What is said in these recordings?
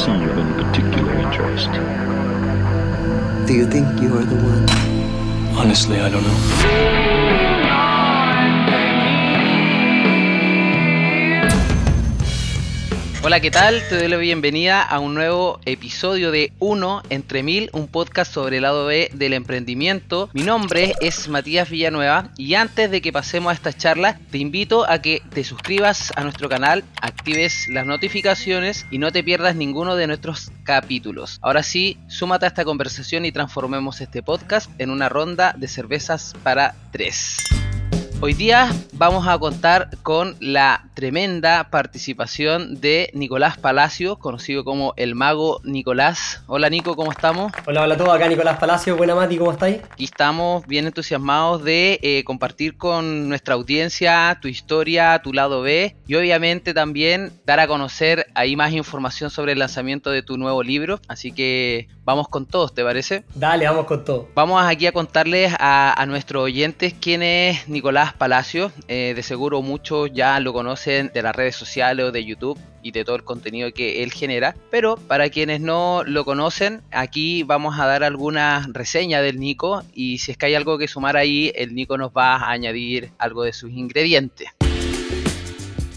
seem of any particular interest. Do you think you are the one? Honestly, I don't know. Hola, ¿qué tal? Te doy la bienvenida a un nuevo episodio de Uno entre Mil, un podcast sobre el lado B del emprendimiento. Mi nombre es Matías Villanueva y antes de que pasemos a esta charla, te invito a que te suscribas a nuestro canal, actives las notificaciones y no te pierdas ninguno de nuestros capítulos. Ahora sí, súmate a esta conversación y transformemos este podcast en una ronda de cervezas para tres. Hoy día vamos a contar con la tremenda participación de Nicolás Palacio, conocido como el mago Nicolás. Hola Nico, ¿cómo estamos? Hola, hola a todos, acá Nicolás Palacio, buena Mati, ¿cómo estáis? Aquí estamos bien entusiasmados de eh, compartir con nuestra audiencia tu historia, tu lado B y obviamente también dar a conocer ahí más información sobre el lanzamiento de tu nuevo libro. Así que vamos con todos, ¿te parece? Dale, vamos con todo. Vamos aquí a contarles a, a nuestros oyentes quién es Nicolás Palacio. Eh, de seguro muchos ya lo conocen de las redes sociales o de YouTube y de todo el contenido que él genera. Pero para quienes no lo conocen, aquí vamos a dar alguna reseña del Nico y si es que hay algo que sumar ahí, el Nico nos va a añadir algo de sus ingredientes.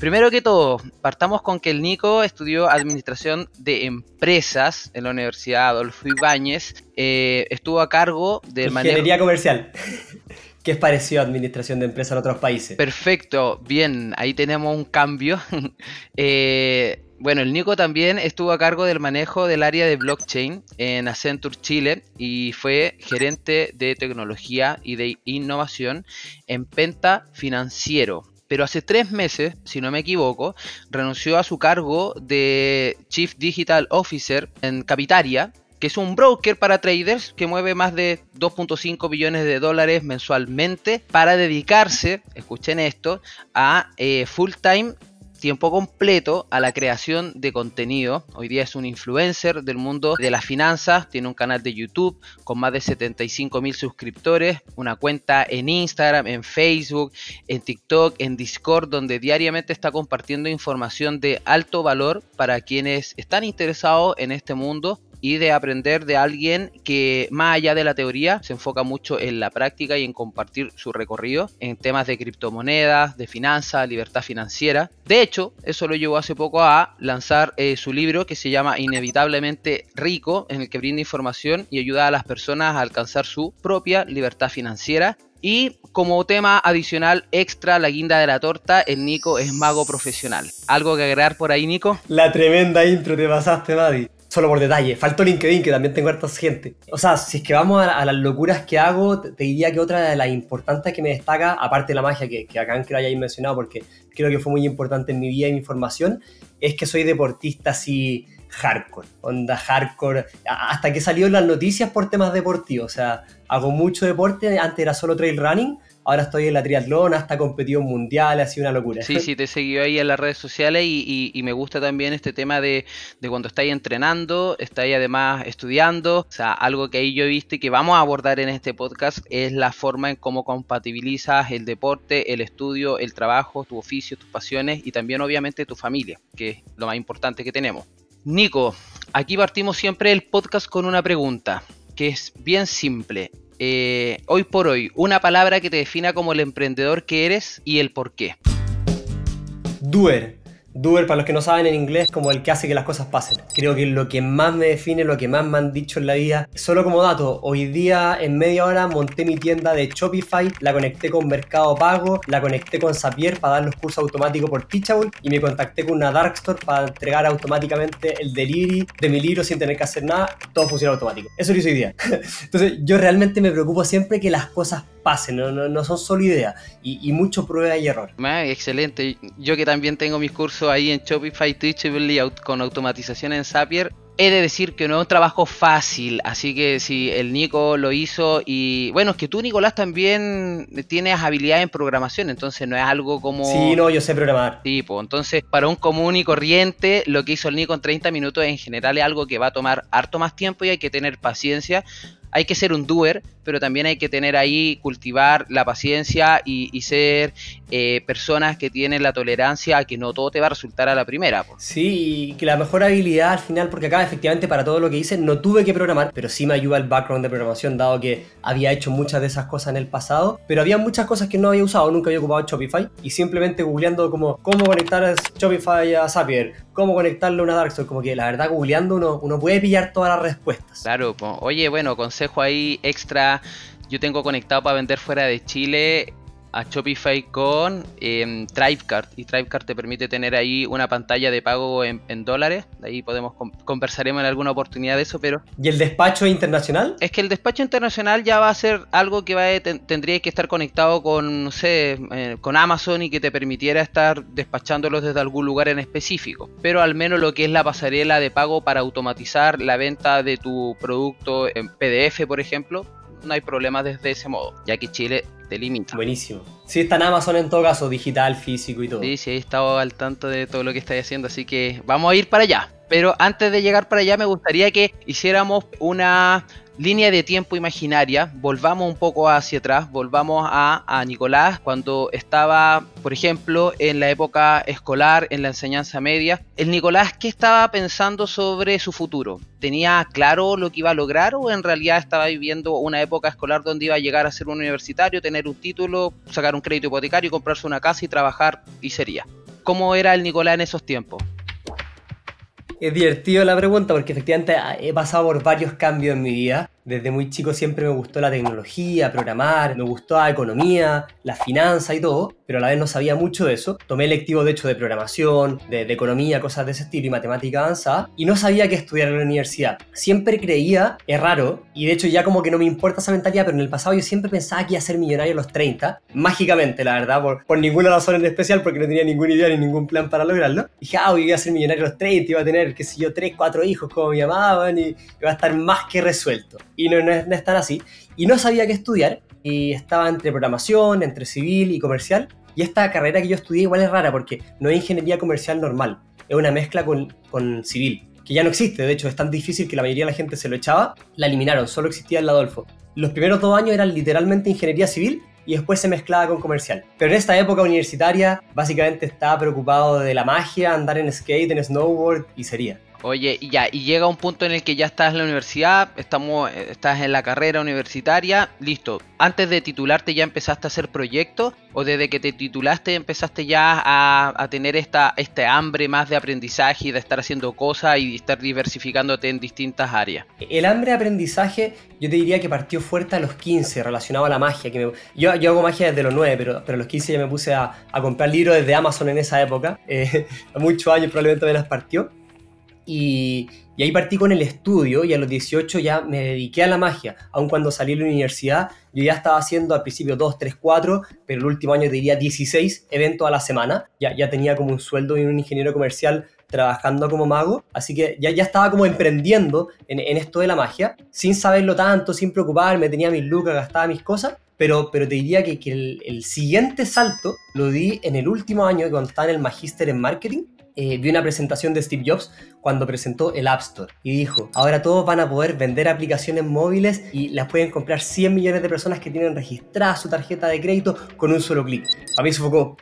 Primero que todo, partamos con que el Nico estudió Administración de Empresas en la Universidad Adolfo Ibáñez. Eh, estuvo a cargo del manejo... Ingeniería comercial. que es parecido a administración de empresas en otros países. Perfecto, bien, ahí tenemos un cambio. eh, bueno, el Nico también estuvo a cargo del manejo del área de blockchain en Accenture Chile y fue gerente de tecnología y de innovación en Penta Financiero. Pero hace tres meses, si no me equivoco, renunció a su cargo de Chief Digital Officer en Capitaria, que es un broker para traders que mueve más de 2.5 billones de dólares mensualmente para dedicarse, escuchen esto, a eh, full time tiempo completo a la creación de contenido. Hoy día es un influencer del mundo de las finanzas, tiene un canal de YouTube con más de 75 mil suscriptores, una cuenta en Instagram, en Facebook, en TikTok, en Discord, donde diariamente está compartiendo información de alto valor para quienes están interesados en este mundo y de aprender de alguien que más allá de la teoría se enfoca mucho en la práctica y en compartir su recorrido en temas de criptomonedas, de finanzas, libertad financiera. De hecho, eso lo llevó hace poco a lanzar eh, su libro que se llama Inevitablemente Rico, en el que brinda información y ayuda a las personas a alcanzar su propia libertad financiera y como tema adicional extra, la guinda de la torta, el Nico es mago profesional. ¿Algo que agregar por ahí, Nico? La tremenda intro te pasaste, Madi. Solo por detalle. Faltó LinkedIn, que también tengo harta gente. O sea, si es que vamos a, a, las locuras que hago, te, te, diría que otra de las importantes que me destaca, aparte de la magia que, que acá que lo mencionado, porque creo que fue muy importante en mi vida y mi formación, es que soy deportista así hardcore, onda hardcore, hasta que salió en las noticias por temas deportivos, o sea, hago mucho deporte, antes era solo trail running, ahora estoy en la triatlón, hasta competido en mundiales, ha sido una locura. Sí, sí, te seguí ahí en las redes sociales y, me gusta también este tema de, de, cuando estáis entrenando, estáis además estudiando, o sea, algo que ahí yo he visto y que vamos a abordar en este podcast es la forma en cómo compatibilizas el deporte, el estudio, el trabajo, tu oficio, tus pasiones y también obviamente tu familia, que es lo más importante que tenemos. Nico, aquí partimos siempre el podcast con una pregunta, que es bien simple. Eh, hoy por hoy, una palabra que te defina como el emprendedor que eres y el por qué. Doer. Doer, para los que no saben en inglés, como el que hace que las cosas pasen. Creo que lo que más me define, lo que más me han dicho en la vida, solo como dato, hoy día en media hora monté mi tienda de Shopify, la conecté con Mercado Pago, la conecté con Zapier para dar los cursos automáticos por Teachable y me contacté con una Dark Store para entregar automáticamente el delivery de mi libro sin tener que hacer nada, todo funciona automático. Eso lo hice hoy día. Entonces yo realmente me preocupo siempre que las cosas pasen, no, no, son solo ideas y, y, mucho prueba y error. Ah, excelente. Yo que también tengo mis cursos ahí en Shopify, Teachable y con automatización en Zapier, He de decir que no es un trabajo fácil, así que si el Nico lo hizo y bueno, es que tú Nicolás también tienes habilidad en programación, entonces no es algo como... Sí, no, yo sé programar. Tipo, entonces para un común y corriente lo que hizo el Nico en 30 minutos en general es algo que va a tomar harto más tiempo y hay que tener paciencia. Hay que ser un doer, pero también hay que tener ahí, cultivar la paciencia y, ser eh, personas que tienen la tolerancia a que no todo te va a resultar a la primera. Sí, y que la mejor habilidad al final, porque acá efectivamente para todo lo que hice no tuve que programar, pero sí me ayuda el background de programación, dado que había hecho muchas de esas cosas en el pasado, pero había muchas cosas que no había usado, nunca había ocupado Shopify, y simplemente googleando como cómo conectar a Shopify a Zapier, cómo conectarlo a una Darkstore, como que la verdad googleando uno, uno puede pillar todas las respuestas. Claro, oye, bueno, consejo ahí extra. Yo tengo conectado para vender fuera de Chile a Shopify con eh, y Thrivecart te permite tener ahí una pantalla de pago en, en dólares. De ahí podemos con- conversaremos en alguna oportunidad de eso, pero ¿Y el despacho internacional? es que el despacho internacional ya va a ser algo que va a, ten- tendría que estar conectado con, no sé, eh, con Amazon y que te permitiera estar despachándolos desde algún lugar en específico. Pero al menos lo que es la pasarela de pago para automatizar la venta de tu producto en PDF, por ejemplo, no hay problema desde ese modo, ya que Chile te limita. Buenísimo. Sí, está en Amazon en todo caso, digital, físico y todo. Sí, sí, he estado al tanto de todo lo que estáis haciendo, así que vamos a ir para allá. Pero antes de llegar para allá, me gustaría que hiciéramos una línea de tiempo imaginaria. Volvamos un poco hacia atrás, volvamos a, a Nicolás cuando estaba, por ejemplo, en la época escolar, en la enseñanza media. El Nicolás, ¿qué estaba pensando sobre su futuro? ¿Tenía claro lo que iba a lograr o en realidad estaba viviendo una época escolar donde iba a llegar a ser un universitario, tener un título, sacar un crédito hipotecario, comprarse una casa y trabajar y sería? ¿Cómo era el Nicolás en esos tiempos? Es divertido la pregunta porque efectivamente ah, he pasado por varios cambios en mi vida. Desde muy chico siempre me gustó la tecnología, programar, me gustó la economía, la finanza y todo, pero a la vez no sabía mucho de eso. Tomé electivo de hecho de programación, de, de economía, cosas de ese estilo y matemática avanzada, y no sabía qué estudiar en la universidad. Siempre creía, es raro, y de hecho ya como que no me importa esa mentalidad, pero en el pasado yo siempre pensaba que iba a ser millonario a los 30, mágicamente la verdad, por, por ninguna razón en especial, porque no tenía ninguna idea ni ningún plan para lograrlo. Dije, ah, iba a ser millonario a los 30, iba a tener, qué sé yo, 3, 4 hijos como me llamaban, y iba a estar más que resuelto. Y no, no, así. Y no sabía qué estudiar, y estaba entre programación, entre civil y comercial. Y esta carrera que yo estudié igual es rara porque no es ingeniería comercial normal, es una mezcla con, con civil, que ya no existe, de hecho es tan difícil que la mayoría de la gente se lo echaba, la eliminaron, solo existía el Adolfo. Los primeros dos años eran literalmente ingeniería civil y después se mezclaba con comercial. Pero en esta época universitaria básicamente estaba preocupado de la magia, andar en skate, en snowboard y sería. Oye, y ya, y llega un punto en el que ya estás en la universidad, estamos, eh, estás en la carrera universitaria, listo. Antes de titularte ya empezaste a hacer proyectos, o desde que te titulaste empezaste ya a, a tener esta, este hambre más de aprendizaje y de estar haciendo cosas y estar diversificándote en distintas áreas. El hambre de aprendizaje yo te diría que partió fuerte a los 15 relacionado a la magia. Que yo, yo hago magia desde los 9, pero, pero a los 15 ya me puse a, a comprar libros desde Amazon en esa época. Eh, muchos años probablemente me las partió. Y, y ahí partí con el estudio y a los 18 ya me dediqué a la magia. Aun cuando salí de la universidad, yo ya estaba haciendo al principio 2, 3, 4, pero el último año diría 16 eventos a la semana. Ya, ya tenía como un sueldo y un ingeniero comercial trabajando como mago, así que ya, ya estaba como emprendiendo en, en esto de la magia, sin saberlo tanto, sin preocuparme, tenía mis lucas, gastaba mis cosas, pero, pero te diría que, que el, el siguiente salto lo di en el último año, cuando estaba en el magíster en marketing, eh, vi una presentación de Steve Jobs cuando presentó el App Store y dijo, ahora todos van a poder vender aplicaciones móviles y las pueden comprar 100 millones de personas que tienen registrada su tarjeta de crédito con un solo clic. A mí eso fue como,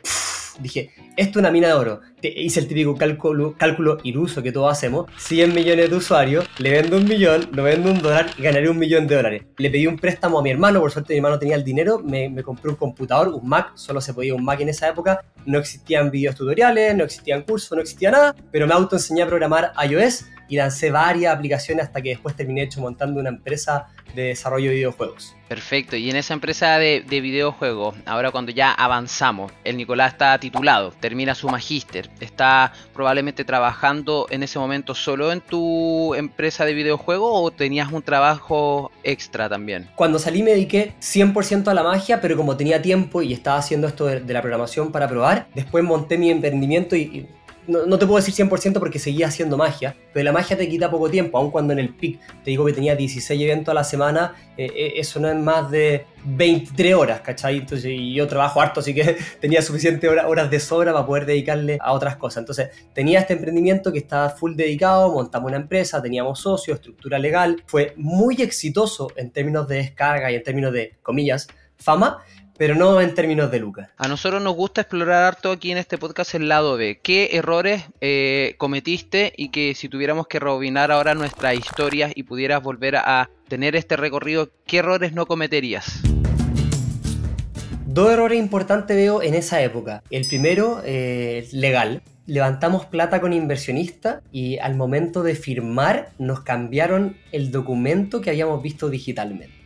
dije, esto es una mina de oro. Te- hice el típico cálculo, cálculo iluso que todos hacemos. 100 millones de usuarios, le vendo un millón, lo vendo un dólar y ganaré un millón de dólares. Le pedí un préstamo a mi hermano, por suerte mi hermano tenía el dinero, me, me compré un computador, un Mac, solo se podía un Mac en esa época. No existían videos tutoriales, no existían cursos, no existía nada, pero me autoenseñé a programar iOS y lancé varias aplicaciones hasta que después terminé hecho montando una empresa de desarrollo de videojuegos. Perfecto, y en esa empresa de, de videojuegos, ahora cuando ya avanzamos, el Nicolás está titulado, termina su magíster, está probablemente trabajando en ese momento solo en tu empresa de videojuegos o tenías un trabajo extra también. Cuando salí me dediqué 100% a la magia, pero como tenía tiempo y estaba haciendo esto de, de la programación para probar, después monté mi emprendimiento y, y no, no te puedo decir 100% porque seguía haciendo magia, pero la magia te quita poco tiempo, aun cuando en el pic te digo que tenía 16 eventos a la semana, eh, eh, eso no es más de 23 horas, ¿cachai? Entonces, y yo trabajo harto, así que tenía suficiente hora- horas de sobra para poder dedicarle a otras cosas. Entonces, tenía este emprendimiento que estaba full dedicado, montamos una empresa, teníamos socios, estructura legal, fue muy exitoso en términos de descarga y en términos de, comillas, fama, pero no en términos de lucas. A nosotros nos gusta explorar harto aquí en este podcast el lado B. ¿Qué errores eh, cometiste y que si tuviéramos que rebobinar ahora nuestras historias y pudieras volver a tener este recorrido, qué errores no cometerías? Dos errores importantes veo en esa época. El primero, eh, legal. Levantamos plata con inversionista y al momento de firmar nos cambiaron el documento que habíamos visto digitalmente.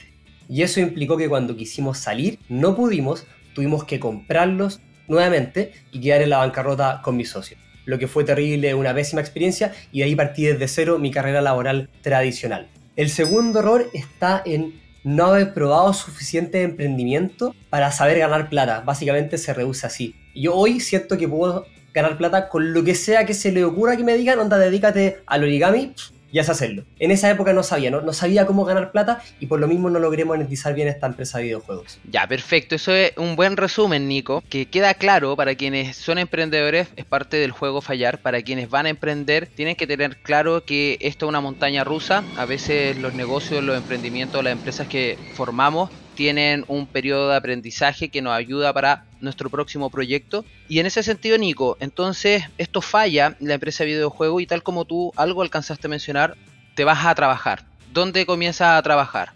Y eso implicó que cuando quisimos salir no pudimos, tuvimos que comprarlos nuevamente y quedar en la bancarrota con mis socios. Lo que fue terrible, una pésima experiencia y de ahí partí desde cero mi carrera laboral tradicional. El segundo error está en no haber probado suficiente emprendimiento para saber ganar plata. Básicamente se reduce así. Yo hoy siento que puedo ganar plata con lo que sea que se le ocurra que me digan, onda, dedícate al origami y haz hacerlo. En esa época no sabía, no, no sabía cómo ganar plata y por lo mismo no logré monetizar bien esta empresa de videojuegos. Ya, perfecto. Eso es un buen resumen, Nico, que queda claro para quienes son emprendedores, es parte del juego fallar. Para quienes van a emprender, tienen que tener claro que esto es una montaña rusa. A veces los negocios, los emprendimientos, las empresas que formamos tienen un periodo de aprendizaje que nos ayuda para nuestro próximo proyecto. Y en ese sentido, Nico, entonces esto falla la empresa de videojuego y tal como tú algo alcanzaste a mencionar, te vas a trabajar. ¿Dónde comienzas a trabajar?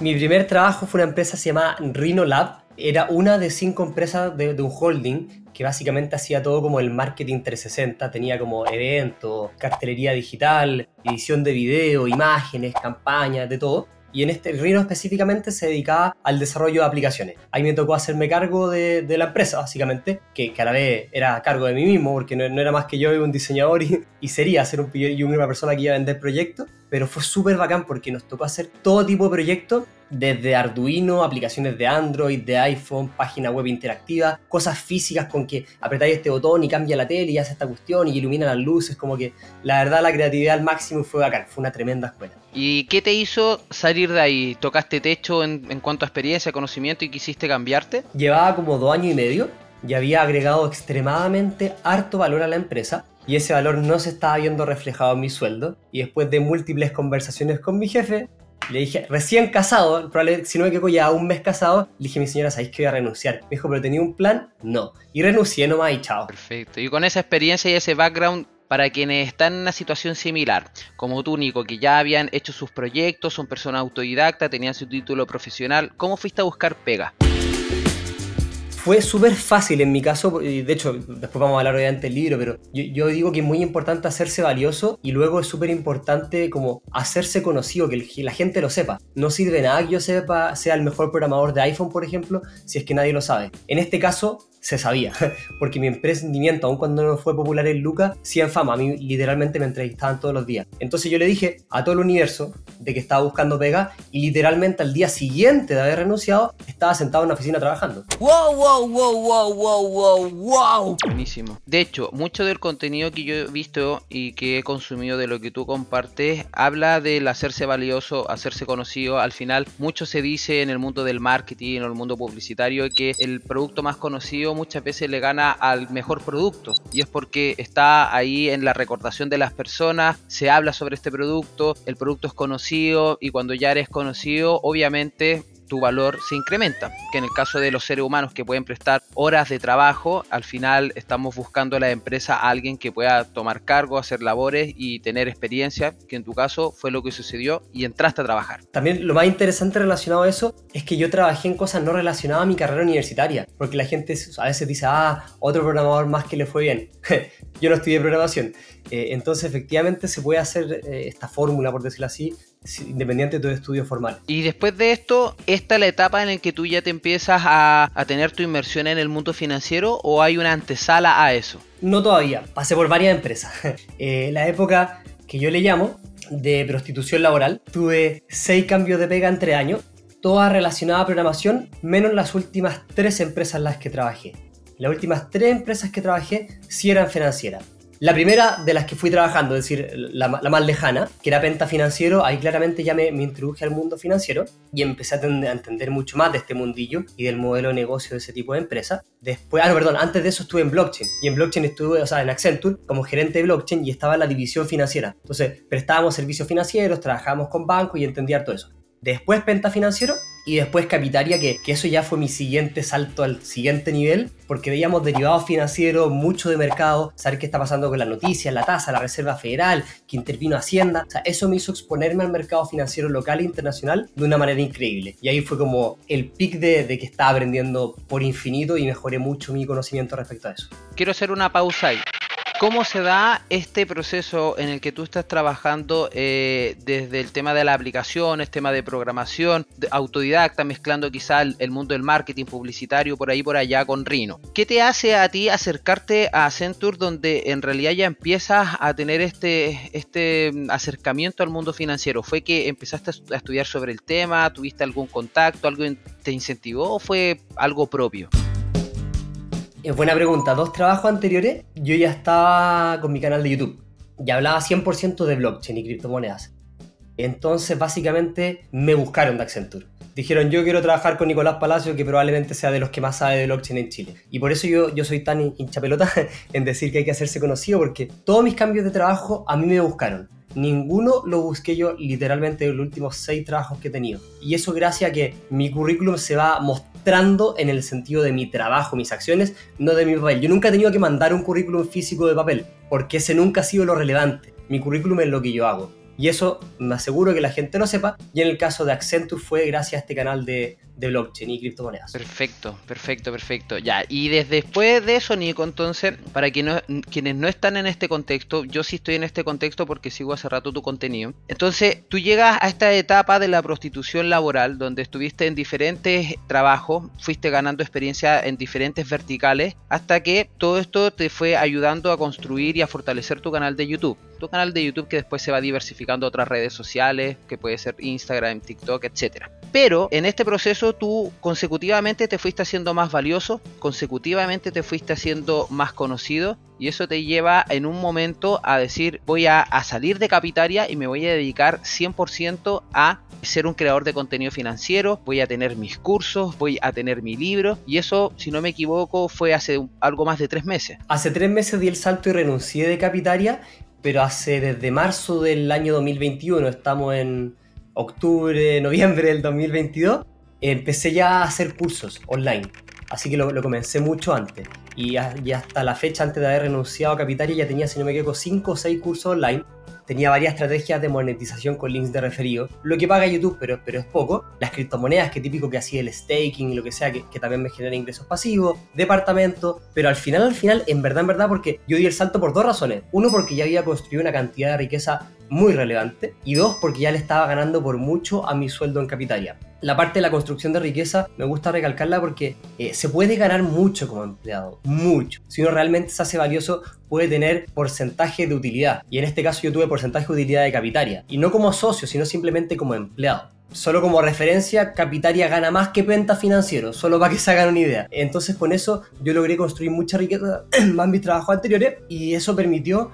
Mi primer trabajo fue una empresa que se llamaba Rhino Lab. Era una de cinco empresas de, de un holding que básicamente hacía todo como el marketing 360. Tenía como eventos, cartelería digital, edición de video, imágenes, campañas, de todo. Y en este Rhino específicamente se dedicaba al desarrollo de aplicaciones. Ahí me tocó hacerme cargo de, de la empresa, básicamente, que, que, a la vez era cargo de mí mismo, porque no, no era más que yo un diseñador y, y sería ser un, y una persona que iba a vender proyectos. Pero fue súper bacán porque nos tocó hacer todo tipo de proyectos, desde Arduino, aplicaciones de Android, de iPhone, página web interactiva, cosas físicas con que apretáis este botón y cambia la tele y hace esta cuestión y ilumina las luces, como que la verdad la creatividad al máximo fue bacán, fue una tremenda escuela. ¿Y qué te hizo salir de ahí? ¿Tocaste techo en, en cuanto a experiencia, conocimiento y quisiste cambiarte? Llevaba como dos años y medio y había agregado extremadamente harto valor a la empresa y ese valor no se estaba viendo reflejado en mi sueldo y después de múltiples conversaciones con mi jefe le dije, recién casado, probablemente, si no me equivoco, ya un mes casado, le dije mi señora, ¿sabéis que voy a renunciar? Me dijo, ¿pero tenía un plan? No. Y renuncié nomás y chao. Perfecto. Y con esa experiencia y ese background, para quienes están en una situación similar, como tú, Nico, que ya habían hecho sus proyectos, son personas autodidactas, tenían su título profesional, ¿cómo fuiste a buscar pega? Fue súper fácil en mi caso, y de hecho después vamos a hablar obviamente del libro, pero yo, yo digo que es muy importante hacerse valioso y luego es súper importante como hacerse conocido, que la gente lo sepa. No sirve nada que yo sepa, sea el mejor programador de iPhone, por ejemplo, si es que nadie lo sabe. En este caso se sabía, porque mi emprendimiento, aun cuando no fue popular en Luca, sí en fama, a mí literalmente me entrevistaban todos los días. Entonces yo le dije a todo el universo de que estaba buscando pega y literalmente al día siguiente de haber renunciado estaba sentado en una oficina trabajando. ¡Wow, wow, wow, wow, wow, wow, wow! Buenísimo. De hecho, mucho del contenido que yo he visto y que he consumido de lo que tú compartes habla del hacerse valioso, hacerse conocido. Al final, mucho se dice en el mundo del marketing, en el mundo publicitario, que el producto más conocido muchas veces le gana al mejor producto y es porque está ahí en la recordación de las personas, se habla sobre este producto, el producto es conocido y cuando ya eres conocido obviamente tu valor se incrementa. Que en el caso de los seres humanos que pueden prestar horas de trabajo, al final estamos buscando a la empresa a alguien que pueda tomar cargo, hacer labores y tener experiencia, que en tu caso fue lo que sucedió y entraste a trabajar. También lo más interesante relacionado a eso es que yo trabajé en cosas no relacionadas a mi carrera universitaria, porque la gente a veces dice, ah, otro programador más que le fue bien. yo no estudié programación. Eh, entonces efectivamente se puede hacer eh, esta fórmula, por decirlo así, independiente de tu estudio formal. Y después de esto, ¿esta es la etapa en la que tú ya te empiezas a, a, tener tu inversión en el mundo financiero o hay una antesala a eso? No todavía, pasé por varias empresas. eh, la época que yo le llamo de prostitución laboral, tuve seis cambios de pega entre años, todas relacionadas a programación, menos las últimas tres empresas en las que trabajé. Las últimas tres empresas que trabajé sí eran financieras. La primera de las que fui trabajando, es decir, la, más lejana, que era Penta Financiero, ahí claramente ya me, me introduje al mundo financiero y empecé a entender mucho más de este mundillo y del modelo de negocio de ese tipo de empresa. Después, ah, no, perdón, antes de eso estuve en blockchain y en blockchain estuve, o sea, en Accenture como gerente de blockchain y estaba en la división financiera. Entonces, prestábamos servicios financieros, trabajábamos con bancos y entendía todo eso. Después Penta Financiero y después Capitaria, que, que eso ya fue mi siguiente salto al siguiente nivel, porque veíamos derivados financieros, mucho de mercado, saber qué está pasando con las noticias, la tasa, la Reserva Federal, que intervino Hacienda. O sea, eso me hizo exponerme al mercado financiero local e internacional de una manera increíble. Y ahí fue como el pic de, de que estaba aprendiendo por infinito y mejoré mucho mi conocimiento respecto a eso. Quiero hacer una pausa ahí. ¿Cómo se da este proceso en el que tú estás trabajando eh, desde el tema de las aplicaciones, tema de programación, de autodidacta, mezclando quizá el, el mundo del marketing publicitario por ahí por allá con Rino? ¿Qué te hace a ti acercarte a Accenture donde en realidad ya empiezas a tener este, este acercamiento al mundo financiero? ¿Fue que empezaste a estu- a estudiar sobre el tema? ¿Tuviste algún contacto? ¿Algo te incentivó o fue algo propio? Es buena pregunta. Dos trabajos anteriores, yo ya estaba con mi canal de YouTube. Ya hablaba 100% de blockchain y criptomonedas. Entonces, básicamente, me buscaron de Accenture. Dijeron, yo quiero trabajar con Nicolás Palacio, que probablemente sea de los que más sabe de blockchain en Chile. Y por eso yo, yo soy tan hin- hincha pelota en decir que hay que hacerse conocido, porque todos mis cambios de trabajo a mí me buscaron. Ninguno lo busqué yo literalmente en los últimos seis trabajos que he tenido. Y eso gracias a que mi currículum se va mostrando en el sentido de mi trabajo, mis acciones, no de mi papel. Yo nunca he tenido que mandar un currículum físico de papel, porque ese nunca ha sido lo relevante. Mi currículum es lo que yo hago. Y eso me aseguro que la gente lo sepa. Y en el caso de Accenture fue gracias a este canal de, de blockchain y criptomonedas. Perfecto, perfecto, perfecto. Ya, y desde después de eso, Nico, entonces, para quienes no están en este contexto, yo sí estoy en este contexto porque sigo hace rato tu contenido. Entonces, tú llegas a esta etapa de la prostitución laboral, donde estuviste en diferentes trabajos, fuiste ganando experiencia en diferentes verticales, hasta que todo esto te fue ayudando a construir y a fortalecer tu canal de YouTube. Tu canal de YouTube que después se va diversificando a otras redes sociales, que puede ser Instagram, TikTok, etcétera. Pero en este proceso tú consecutivamente te fuiste haciendo más valioso, consecutivamente te fuiste haciendo más conocido y eso te lleva en un momento a decir voy a, salir de Capitaria y me voy a dedicar 100% a ser un creador de contenido financiero, voy a tener mis cursos, voy a tener mi libro y eso, si no me equivoco, fue hace algo más de tres meses. Hace tres meses di el salto y renuncié de Capitaria, pero hace desde marzo del año 2021, estamos en octubre, noviembre del 2022, empecé ya a hacer cursos online. Así que lo, comencé mucho antes. Y, a- hasta la fecha, antes de haber renunciado a Capitaria, ya tenía, si no me equivoco, 5 o 6 cursos online. Tenía varias estrategias de monetización con links de referido. Lo que paga YouTube, pero, pero es poco. Las criptomonedas, que típico que hacía el staking y lo que sea, que, que también me genera ingresos pasivos. Departamento. Pero al final, al final, en verdad, en verdad, porque yo di el salto por dos razones. Uno, porque ya había construido una cantidad de riqueza muy relevante. Y dos, porque ya le estaba ganando por mucho a mi sueldo en Capitalia. La parte de la construcción de riqueza me gusta recalcarla porque eh, se puede ganar mucho como empleado, mucho. Si uno realmente se hace valioso, puede tener porcentaje de utilidad. Y en este caso yo tuve porcentaje de utilidad de Capitaria. Y no como socio, sino simplemente como empleado. Solo como referencia, Capitaria gana más que Penta Financiero, solo para que se hagan una idea. Entonces con eso yo logré construir mucha riqueza más mis trabajos anteriores y eso permitió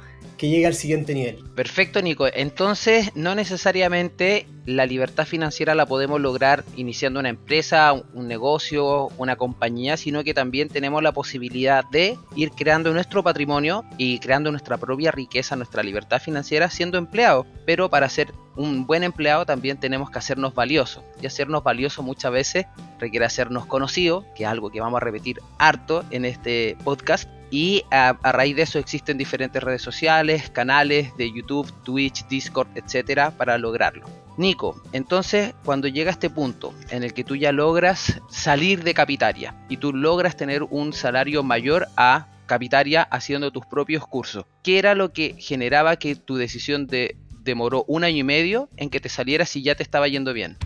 que al siguiente nivel. Perfecto, Nico. Entonces, no necesariamente la libertad financiera la podemos lograr iniciando una empresa, un- un negocio, una compañía, sino que también tenemos la posibilidad de ir creando nuestro patrimonio y creando nuestra propia riqueza, nuestra libertad financiera siendo empleados. Pero para ser un buen empleado también tenemos que hacernos valiosos. Y hacernos valiosos muchas veces requiere hacernos conocidos, que es algo que vamos a repetir harto en este podcast. Y a, raíz de eso existen diferentes redes sociales, canales de YouTube, Twitch, Discord, etcétera, para lograrlo. Nico, entonces cuando llega este punto en el que tú ya logras salir de Capitaria y tú logras tener un salario mayor a Capitaria haciendo tus propios cursos, ¿qué era lo que generaba que tu decisión de demoró un año y medio en que te salieras si ya te estaba yendo bien?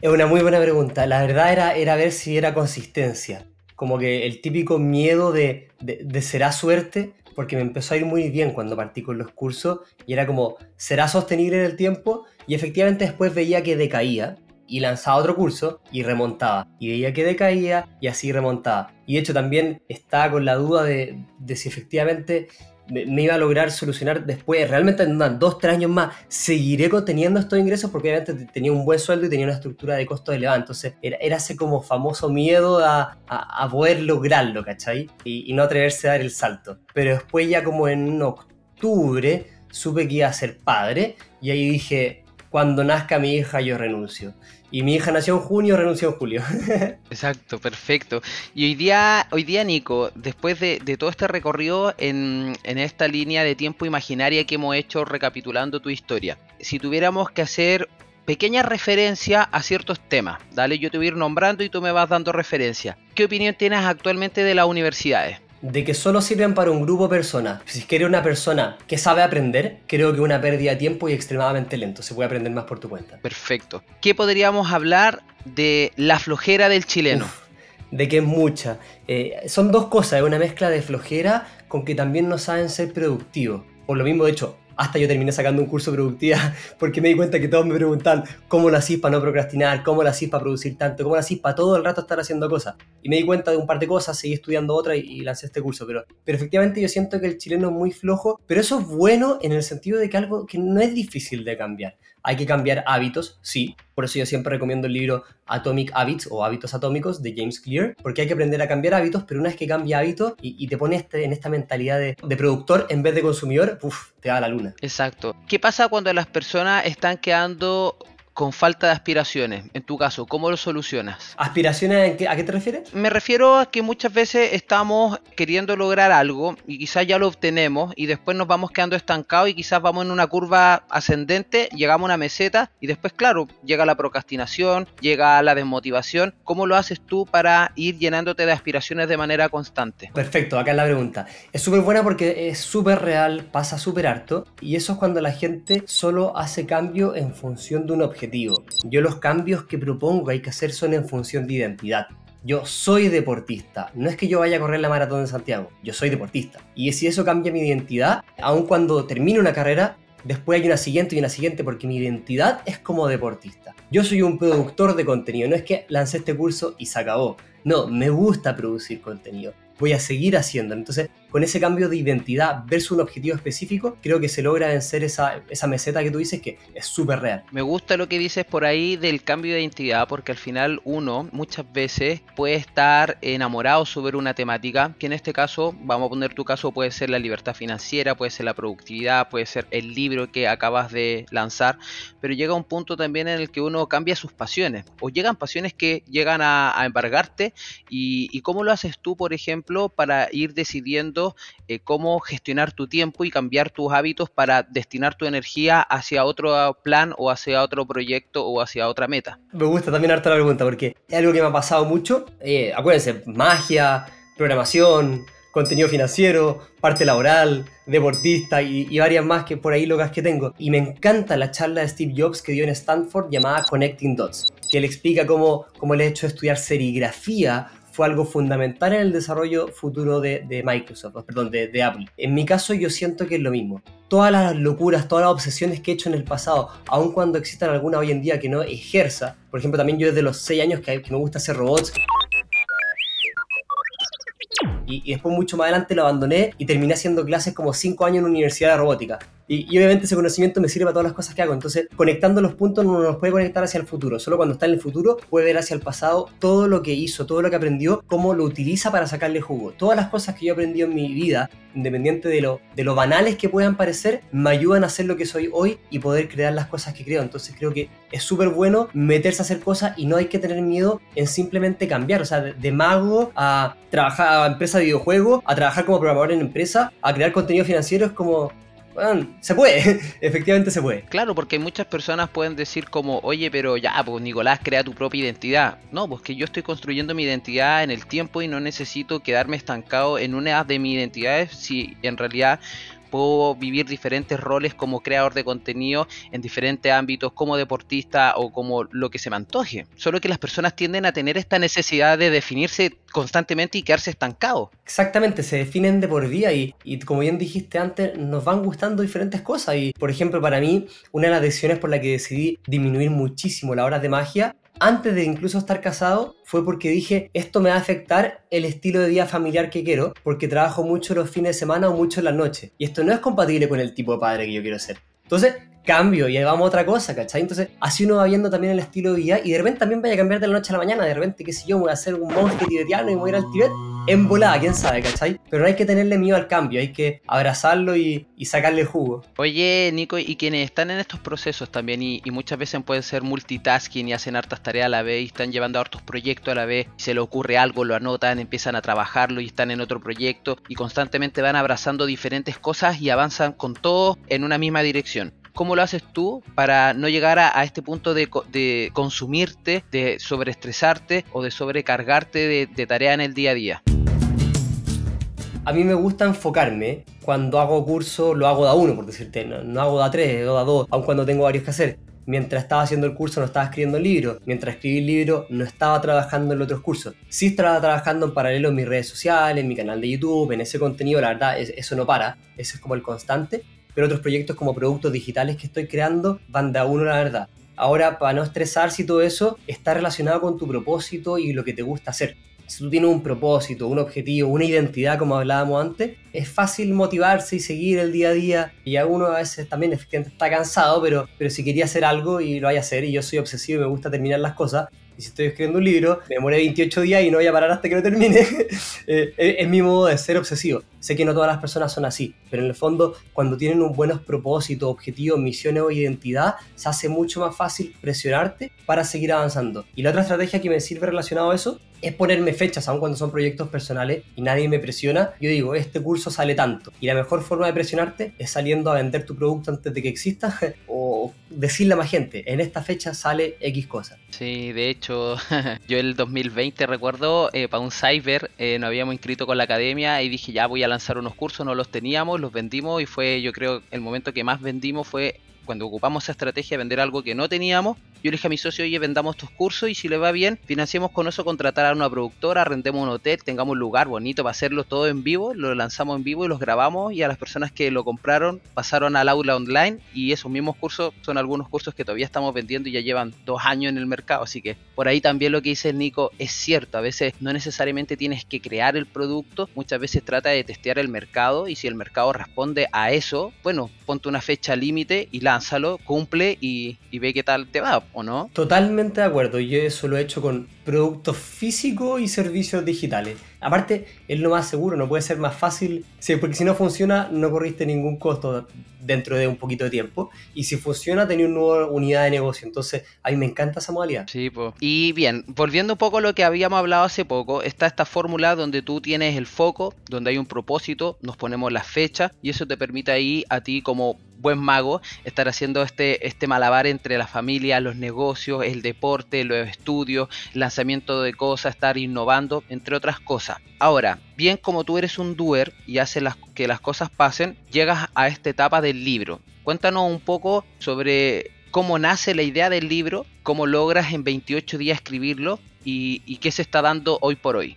Es una muy buena pregunta. La verdad era, era ver si era consistencia. Como que el típico miedo de, de, será suerte, porque me empezó a ir muy bien cuando partí con los cursos y era como, ¿será sostenible en el tiempo? Y efectivamente después veía que decaía y lanzaba otro curso y remontaba. Y veía que decaía y así remontaba. Y de hecho también estaba con la duda de, de si efectivamente me, iba a lograr solucionar después, realmente en dos, tres años más, seguiré teniendo estos ingresos porque obviamente te- tenía un buen sueldo y tenía una estructura de costo elevada. Entonces era, era ese como famoso miedo a, a- a poder lograrlo, ¿cachai? Y, y no atreverse a dar el salto. Pero después ya como en octubre supe que iba a ser padre y ahí dije, cuando nazca mi hija yo renuncio. Y mi hija nació en junio, renunció en julio. Exacto, perfecto. Y hoy día, hoy día Nico, después de, todo este recorrido en, en esta línea de tiempo imaginaria que hemos hecho recapitulando tu historia, si tuviéramos que hacer pequeña referencia a ciertos temas, dale, yo te voy a ir nombrando y tú me vas dando referencia. ¿Qué opinión tienes actualmente de las universidades? De que solo sirven para un grupo de personas. Si es que eres una persona que sabe aprender, creo que es una pérdida de tiempo y extremadamente lento. Se puede aprender más por tu cuenta. Perfecto. ¿Qué podríamos hablar de la flojera del chileno? Uf, de que es mucha. Eh, son dos cosas, es una mezcla de flojera con que también no saben ser productivos. Por lo mismo, de hecho, hasta yo terminé sacando un curso de productividad porque me di cuenta que todos me preguntan cómo lo hacís para no procrastinar, cómo lo hacís para producir tanto, cómo lo hacís para todo el rato estar haciendo cosas. Y me di cuenta de un par de cosas, seguí estudiando otra y, y lancé este curso. Pero, pero efectivamente yo siento que el chileno es muy flojo, pero eso es bueno en el sentido de que algo que no es difícil de cambiar. Hay que cambiar hábitos, sí. Por eso yo siempre recomiendo el libro Atomic Habits o Hábitos Atómicos de James Clear, porque hay que aprender a cambiar hábitos, pero una vez que cambia hábitos y, te pones este- en esta mentalidad de, de productor en vez de consumidor, uf, te va a la luna. Exacto. ¿Qué pasa cuando las personas están quedando con falta de aspiraciones? En tu caso, ¿cómo lo solucionas? ¿Aspiraciones a qué te refieres? Me refiero a que muchas veces estamos queriendo lograr algo y quizás ya lo obtenemos y después nos vamos quedando estancados y quizás vamos en una curva ascendente, llegamos a una meseta y después, claro, llega la procrastinación, llega la desmotivación. ¿Cómo lo haces tú para ir llenándote de aspiraciones de manera constante? Perfecto, acá es la pregunta. Es súper buena porque es súper real, pasa súper harto, y eso es cuando la gente solo hace cambio en función de un objetivo. Yo los cambios que propongo hay que hacer son en función de identidad. Yo soy deportista, no es que yo vaya a correr la maratón de Santiago, yo soy deportista. Y si eso cambia mi identidad, aun cuando termine una carrera, después hay una siguiente y una siguiente porque mi identidad es como deportista. Yo soy un productor de contenido, no es que lancé este curso y se acabó. No, me gusta producir contenido. Voy a seguir haciendo. Entonces, con ese cambio de identidad versus un objetivo específico, creo que se logra vencer esa, meseta que tú dices que es súper real. Me gusta lo que dices por ahí del cambio de identidad, porque al final uno muchas veces puede estar enamorado sobre una temática, que en este caso, vamos a poner tu caso, puede ser la libertad financiera, puede ser la productividad, puede ser el libro que acabas de lanzar, pero llega un punto también en el que uno cambia sus pasiones, o llegan pasiones que llegan a, a embargarte, y, y cómo lo haces tú, por ejemplo, para ir decidiendo eh, cómo gestionar tu tiempo y cambiar tus hábitos para destinar tu energía hacia otro plan o hacia otro proyecto o hacia otra meta. Me gusta también harto la pregunta porque es algo que me ha pasado mucho. Eh, acuérdense, magia, programación, contenido financiero, parte laboral, deportista y, varias más que por ahí locas que tengo. Y me encanta la charla de Steve Jobs que dio en Stanford llamada Connecting Dots, que él explica cómo, cómo el hecho de estudiar serigrafía fue algo fundamental en el desarrollo futuro de, de Microsoft, perdón, de, de Apple. En mi caso yo siento que es lo mismo. Todas las locuras, todas las obsesiones que he hecho en el pasado, aun cuando existan alguna hoy en día que no ejerza, por ejemplo, también yo desde los 6 años que, que me gusta hacer robots, y, después mucho más adelante lo abandoné y terminé haciendo clases como 5 años en universidad de robótica. Y, obviamente ese conocimiento me sirve para todas las cosas que hago. Entonces, conectando los puntos no nos puede conectar hacia el futuro. Solo cuando está en el futuro puede ver hacia el pasado todo lo que hizo, todo lo que aprendió, cómo lo utiliza para sacarle jugo. Todas las cosas que yo he aprendido en mi vida, independiente de lo, de lo banales que puedan parecer, me ayudan a ser lo que soy hoy y poder crear las cosas que creo. Entonces creo que es súper bueno meterse a hacer cosas y no hay que tener miedo en simplemente cambiar. O sea, de, de mago a trabajar a empresa de videojuegos, a trabajar como programador en empresa, a crear contenido financiero es como... Bueno, se puede, efectivamente se puede. Claro, porque muchas personas pueden decir como, oye, pero ya, pues Nicolás, crea tu propia identidad. No, pues que yo estoy construyendo mi identidad en el tiempo y no necesito quedarme estancado en una de mis identidades si en realidad puedo vivir diferentes roles como creador de contenido en diferentes ámbitos, como deportista o como lo que se me antoje. Solo que las personas tienden a tener esta necesidad de definirse constantemente y quedarse estancados. Exactamente, se definen de por y, y como bien dijiste antes, nos van gustando diferentes cosas. Y por ejemplo, para mí, una de las decisiones por la que decidí disminuir muchísimo las horas de magia antes de incluso estar casado, fue porque dije, esto me va a afectar el estilo de vida familiar que quiero, porque trabajo mucho los fines de semana o mucho en las noches. Y esto no es compatible con el tipo de padre que yo quiero ser. Entonces, cambio y ahí vamos a otra cosa, ¿cachai? Entonces, así uno va viendo también el estilo de vida y de repente también vaya a cambiar de la noche a la mañana, de repente, qué sé yo, voy a ser un monje tibetiano y voy a ir al Tibet en volada, quién sabe, ¿cachai? Pero no hay que tenerle miedo al cambio, hay que abrazarlo y, y sacarle jugo. Oye, Nico, y quienes están en estos procesos también, y, y muchas veces pueden ser multitasking y hacen hartas tareas a la vez, y están llevando hartos proyectos a la vez, y se le ocurre algo, lo anotan, empiezan a trabajarlo y están en otro proyecto, y constantemente van abrazando diferentes cosas y avanzan con todo en una misma dirección. ¿Cómo lo haces tú para no llegar a, este punto de, co- de consumirte, de sobreestresarte o de sobrecargarte de, tarea en el día a día? A mí me gusta enfocarme. Cuando hago curso, lo hago de a uno, por decirte. No, hago de a tres, o de a dos, aun cuando tengo varios que hacer. Mientras estaba haciendo el curso no estaba escribiendo el libro. Mientras escribí el libro no estaba trabajando en los otros cursos. Sí estaba trabajando en paralelo en mis redes sociales, en mi canal de YouTube, en ese contenido. La verdad, es- eso no para. Eso es como el constante. Pero otros proyectos como productos digitales que estoy creando van de a uno, la verdad. Ahora, para no estresarse y todo eso, está relacionado con tu propósito y lo que te gusta hacer. Si tú tienes un propósito, un objetivo, una identidad, como hablábamos antes, es fácil motivarse y seguir el día a día. Y a a veces también está cansado, pero, pero si quería hacer algo y lo vaya a hacer, y yo soy obsesivo y me gusta terminar las cosas, y si estoy escribiendo un libro, me demoré 28 días y no voy a parar hasta que lo termine, eh, es mi modo de ser obsesivo. Sé que no todas las personas son así, pero en el fondo, cuando tienen un buenos propósitos, objetivos, misiones o identidad, se hace mucho más fácil presionarte para seguir avanzando. Y la otra estrategia que me sirve relacionado a eso es ponerme fechas, aun cuando son proyectos personales y nadie me presiona. Yo digo, este curso sale tanto. Y la mejor forma de presionarte es saliendo a vender tu producto antes de que exista o decirle a más gente, en esta fecha sale X cosa. Sí, de hecho, yo el 2020 recuerdo, eh, para un cyber eh, nos habíamos inscrito con la academia y dije ya voy a lanzar unos cursos, no los teníamos, los vendimos y fue yo creo el momento que más vendimos fue cuando ocupamos esa estrategia de vender algo que no teníamos. Yo le dije a mi socio, oye, vendamos estos cursos y si le va bien, financiemos con eso, contratar a una productora, rentemos un hotel, tengamos un lugar bonito para hacerlo todo en vivo, lo lanzamos en vivo y los grabamos y a las personas que lo compraron pasaron al aula online y esos mismos cursos son algunos cursos que todavía estamos vendiendo y ya llevan dos años en el mercado, así que por ahí también lo que dice Nico es cierto, a veces no necesariamente tienes que crear el producto, muchas veces trata de testear el mercado y si el mercado responde a eso, bueno, ponte una fecha límite y lánzalo, cumple y, y ve qué tal te va, ¿o no? Totalmente de acuerdo, yo eso lo he hecho con productos físicos y servicios digitales. Aparte, es lo más seguro, no puede ser más fácil, sí, porque si no funciona, no corriste ningún costo dentro de un poquito de tiempo. Y si funciona, tenés una nueva unidad de negocio. Entonces, a mí me encanta esa modalidad. Sí, pues. Y bien, volviendo un poco a lo que habíamos hablado hace poco, está esta fórmula donde tú tienes el foco, donde hay un propósito, nos ponemos las fechas y eso te permite ahí a ti como buen mago estar haciendo este, este malabar entre la familia, los negocios, el deporte, los estudios, lanzamiento de cosas, estar innovando, entre otras cosas. Ahora, bien como tú eres un doer y haces las, que las cosas pasen, llegas a esta etapa del libro. Cuéntanos un poco sobre cómo nace la idea del libro, cómo logras en 28 días escribirlo y, y qué se está dando hoy por hoy.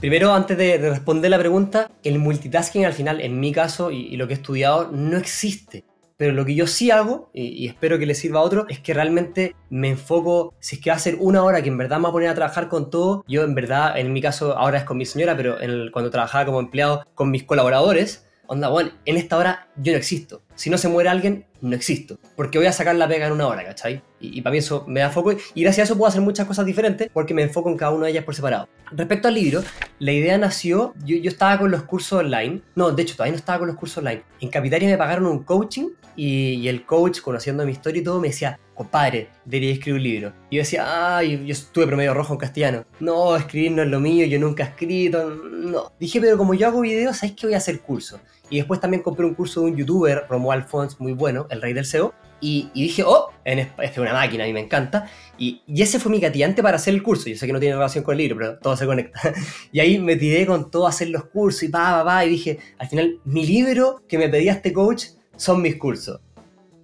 Primero, antes de, de responder la pregunta, el multitasking al final, en mi caso y, lo que he estudiado, no existe. Pero lo que yo sí hago, y, espero que le sirva a otro, es que realmente me enfoco, si es que va a ser una hora que en verdad me va a poner a trabajar con todo, yo en verdad, en mi caso ahora es con mi señora, pero cuando trabajaba como empleado con mis colaboradores, onda, bueno, en esta hora yo no existo. Si no se muere alguien, no existo. Porque voy a sacar la pega en una hora, ¿cachai? Y, para mí eso me da foco. Y gracias a eso puedo hacer muchas cosas diferentes porque me enfoco en cada una de ellas por separado. Respecto al libro, la idea nació, yo, yo estaba con los cursos online. No, de hecho, todavía no estaba con los cursos online. En Capitaria me pagaron un coaching y, y el coach, conociendo mi historia y todo, me decía, compadre, debería escribir un libro. Y yo decía, ay, yo estuve promedio rojo en castellano. No, escribir no es lo mío, yo nunca he escrito, no. Dije, pero como yo hago videos, ¿sabes que voy a hacer curso? Y después también compré un curso de un youtuber, Romuald Fons, muy bueno, el rey del SEO. Y, dije, oh, en, es es una máquina, a mí me encanta. Y, y ese fue mi gatillante para hacer el curso. Yo sé que no tiene relación con el libro, pero todo se conecta. y ahí me tiré con todo a hacer los cursos y pa, pa, pa. Y dije, al final, mi libro que me pedía este coach son mis cursos.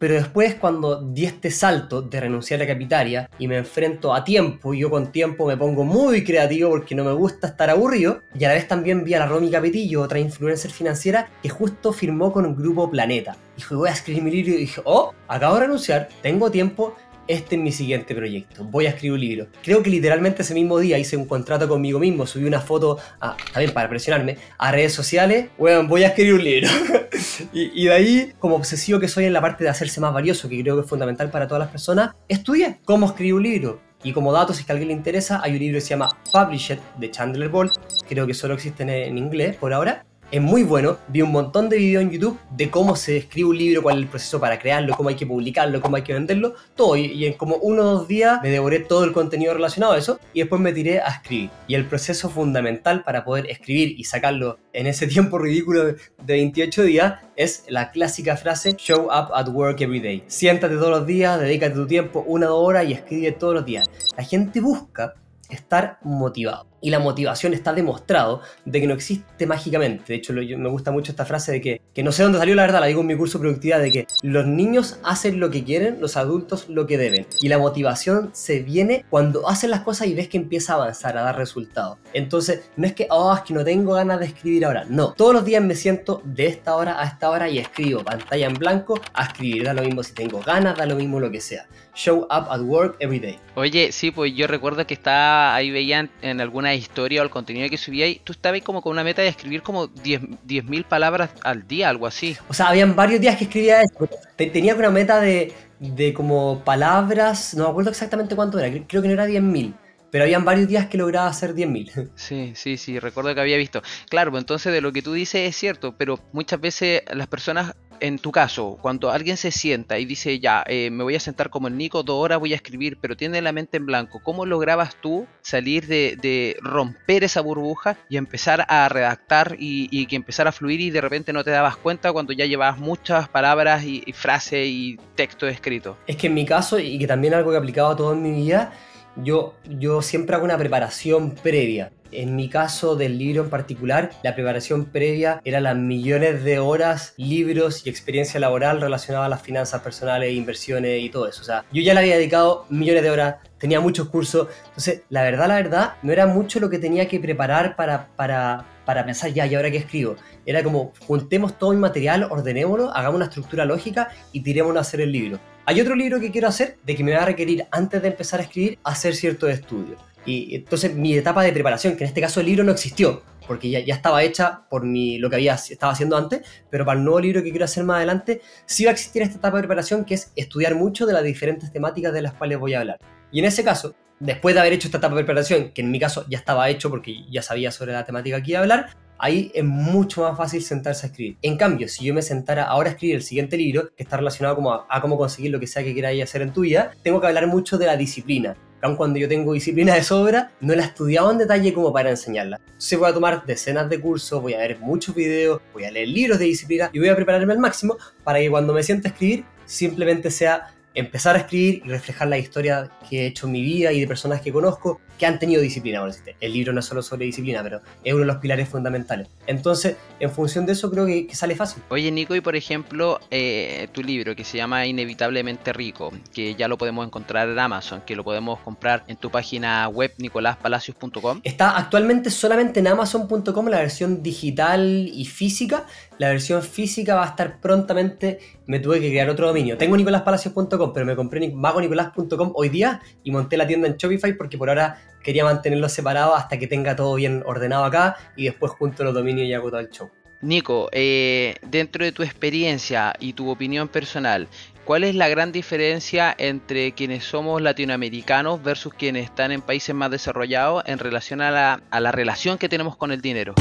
Pero después cuando di este salto de renunciar a Capitaria y me enfrento a tiempo, y yo con tiempo me pongo muy creativo porque no me gusta estar aburrido, y a la vez también vi a la Romy Capetillo, otra influencer financiera, que justo firmó con un grupo Planeta. Dijo, voy a escribir mi libro y dije, oh, acabo de renunciar, tengo tiempo, este es mi siguiente proyecto, voy a escribir un libro. Creo que literalmente ese mismo día hice un contrato conmigo mismo, subí una foto, a, también para presionarme, a redes sociales, bueno, voy a escribir un libro. y, y de ahí, como obsesivo que soy en la parte de hacerse más valioso, que creo que es fundamental para todas las personas, estudié cómo escribir un libro. Y como datos, si es que a alguien le interesa, hay un libro que se llama Publish It de Chandler Bolt, creo que solo existe en, en inglés por ahora, es muy bueno. Vi un montón de videos en YouTube de cómo se escribe un libro, cuál es el proceso para crearlo, cómo hay que publicarlo, cómo hay que venderlo, todo. Y, en como uno o dos días me devoré todo el contenido relacionado a eso y después me tiré a escribir. Y el proceso fundamental para poder escribir y sacarlo en ese tiempo ridículo de, de 28 días es la clásica frase Show up at work every day. Siéntate todos los días, dedícate tu tiempo una horas y escribe todos los días. La gente busca estar motivado. Y la motivación está demostrado de que no existe mágicamente. De hecho, lo- yo- me gusta mucho esta frase de que, que no sé dónde salió la verdad, la digo en mi curso de productividad, de que los niños hacen lo que quieren, los adultos lo que deben. Y la motivación se viene cuando hacen las cosas y ves que empieza a avanzar, a dar resultados. Entonces, no es que, oh, es que no tengo ganas de escribir ahora. No, todos los días me siento de esta hora a esta hora y escribo pantalla en blanco a escribir. Da lo mismo si tengo ganas, da lo mismo lo que sea. Show up at work every day. Oye, sí, pues yo recuerdo que estaba ahí veían en alguna historia o el contenido que subía y tú estabas ahí como con una meta de escribir como 10 10.000 palabras al día, algo así. O sea, habían varios días que escribía eso. Te- Tenía una meta de, de como palabras, no me acuerdo exactamente cuánto era, cre- creo que no era 10.000, pero habían varios días que lograba hacer 10.000. Sí, sí, sí, recuerdo que había visto. Claro, pues entonces de lo que tú dices es cierto, pero muchas veces las personas, en tu caso, cuando alguien se sienta y dice, ya, eh, me voy a sentar como el Nico, dos horas voy a escribir, pero tiene la mente en blanco, ¿cómo lograbas tú salir de, de romper esa burbuja y empezar a redactar y, que empezar a fluir y de repente no te dabas cuenta cuando ya llevabas muchas palabras y, frases y texto escrito? Es que en mi caso, y que también algo que he aplicado a todo en mi vida, yo, yo siempre hago una preparación previa. En mi caso del libro en particular, la preparación previa era las millones de horas, libros y experiencia laboral relacionada a las finanzas personales, inversiones y todo eso. O sea, yo ya le había dedicado millones de horas, tenía muchos cursos. Entonces, la verdad, la verdad, no era mucho lo que tenía que preparar para, para, para pensar ya, ¿y ahora qué escribo? Era como, juntemos todo mi material, ordenémoslo, hagamos una estructura lógica y tirémonos a hacer el libro. Hay otro libro que quiero hacer, de que me va a requerir antes de empezar a escribir, hacer ciertos estudios. Y entonces mi etapa de preparación, que en este caso el libro no existió, porque ya, ya estaba hecha por mi, lo que había estaba haciendo antes, pero para el nuevo libro que quiero hacer más adelante, sí va a existir esta etapa de preparación, que es estudiar mucho de las diferentes temáticas de las cuales voy a hablar. Y en ese caso, después de haber hecho esta etapa de preparación, que en mi caso ya estaba hecho porque ya sabía sobre la temática que iba a hablar, ahí es mucho más fácil sentarse a escribir. En cambio, si yo me sentara ahora a escribir el siguiente libro, que está relacionado como a, a cómo conseguir lo que sea que queráis hacer en tu vida, tengo que hablar mucho de la disciplina. Aun cuando yo tengo disciplina de sobra, no la he estudiado en detalle como para enseñarla. Entonces voy a tomar decenas de cursos, voy a ver muchos videos, voy a leer libros de disciplina y voy a prepararme al máximo para que cuando me sienta a escribir simplemente sea empezar a escribir y reflejar la historia que he hecho en mi vida y de personas que conozco que han tenido disciplina. Bueno, el libro no es solo sobre disciplina, pero es uno de los pilares fundamentales. Entonces, en función de eso, creo que, que sale fácil. Oye Nico, y por ejemplo, eh, tu libro que se llama Inevitablemente Rico, que ya lo podemos encontrar en Amazon, que lo podemos comprar en tu página web nicolaspalacios.com. Está actualmente solamente en amazon.com la versión digital y física. La versión física va a estar prontamente. Me tuve que crear otro dominio. Tengo nicolaspalacios.com, pero me compré magonicolás.com hoy día y monté la tienda en Shopify porque por ahora quería mantenerlo separado hasta que tenga todo bien ordenado acá y después junto los dominios y hago todo el show. Nico, eh, dentro de tu experiencia y tu opinión personal, ¿cuál es la gran diferencia entre quienes somos latinoamericanos versus quienes están en países más desarrollados en relación a la, a la relación que tenemos con el dinero?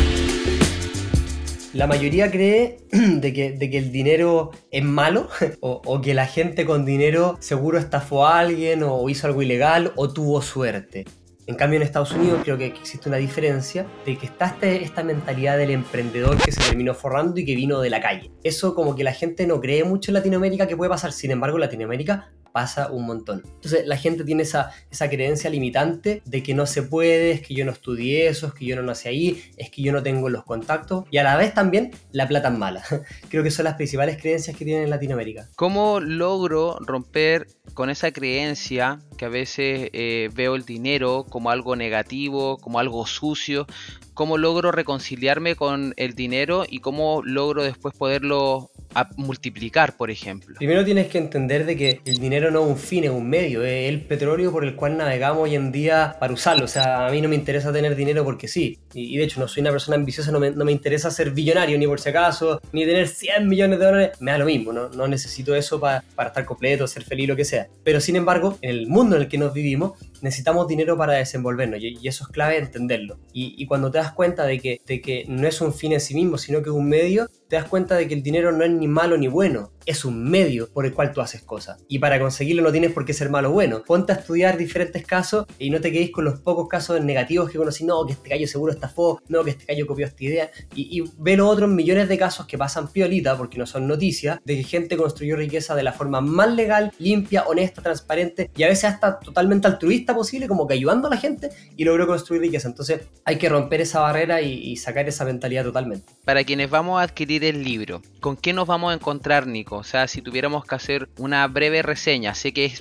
La mayoría cree de que, el dinero es malo o, o que la gente con dinero seguro estafó a alguien o hizo algo ilegal o tuvo suerte. En cambio, en Estados Unidos creo que existe una diferencia de que está este- esta mentalidad del emprendedor que se terminó forrando y que vino de la calle. Eso como que la gente no cree mucho en Latinoamérica que puede pasar, sin embargo, en Latinoamérica pasa un montón. Entonces la gente tiene esa, esa creencia limitante de que no se puede, es que yo no estudié eso, es que yo no nací ahí, es que yo no tengo los contactos y a la vez también la plata es mala. Creo que son las principales creencias que tienen en Latinoamérica. ¿Cómo logro romper con esa creencia que a veces eh, veo el dinero como algo negativo, como algo sucio? ¿Cómo logro reconciliarme con el dinero y cómo logro después poderlo multiplicar, por ejemplo. Primero tienes que entender de que el dinero no es un fin, es un medio, es el petróleo por el cual navegamos hoy en día para usarlo. O sea, a mí no me interesa tener dinero porque sí. Y, de hecho, no soy una persona ambiciosa, no me, no me interesa ser billonario ni por si acaso, ni tener 100 millones de dólares. Me da lo mismo, no, no necesito eso pa- para estar completo, ser feliz, lo que sea. Pero sin embargo, en el mundo en el que nos vivimos, necesitamos dinero para desenvolvernos y, eso es clave entenderlo. Y, y cuando te das cuenta de que, de que no es un fin en sí mismo, sino que es un medio, te das cuenta de que el dinero no es ni malo ni bueno, es un medio por el cual tú haces cosas. Y para conseguirlo no tienes por qué ser malo o bueno. Ponte a estudiar diferentes casos y no te quedes con los pocos casos negativos que conocí. No, que este gallo seguro estafó, no, que este gallo copió esta idea. Y, y ve los otros millones de casos que pasan piolita, porque no son noticias, de que gente construyó riqueza de la forma más legal, limpia, honesta, transparente y a veces hasta totalmente altruista posible, como que ayudando a la gente y logró construir riqueza. Entonces hay que romper esa barrera y sacar esa mentalidad totalmente. Para quienes vamos a adquirir el libro, ¿con qué nos vamos a encontrar, Nico? O sea, si tuviéramos que hacer una breve reseña, sé que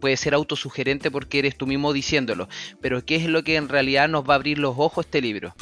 puede ser autosugerente porque eres tú mismo diciéndolo, pero ¿qué es lo que en realidad nos va a abrir los ojos este libro?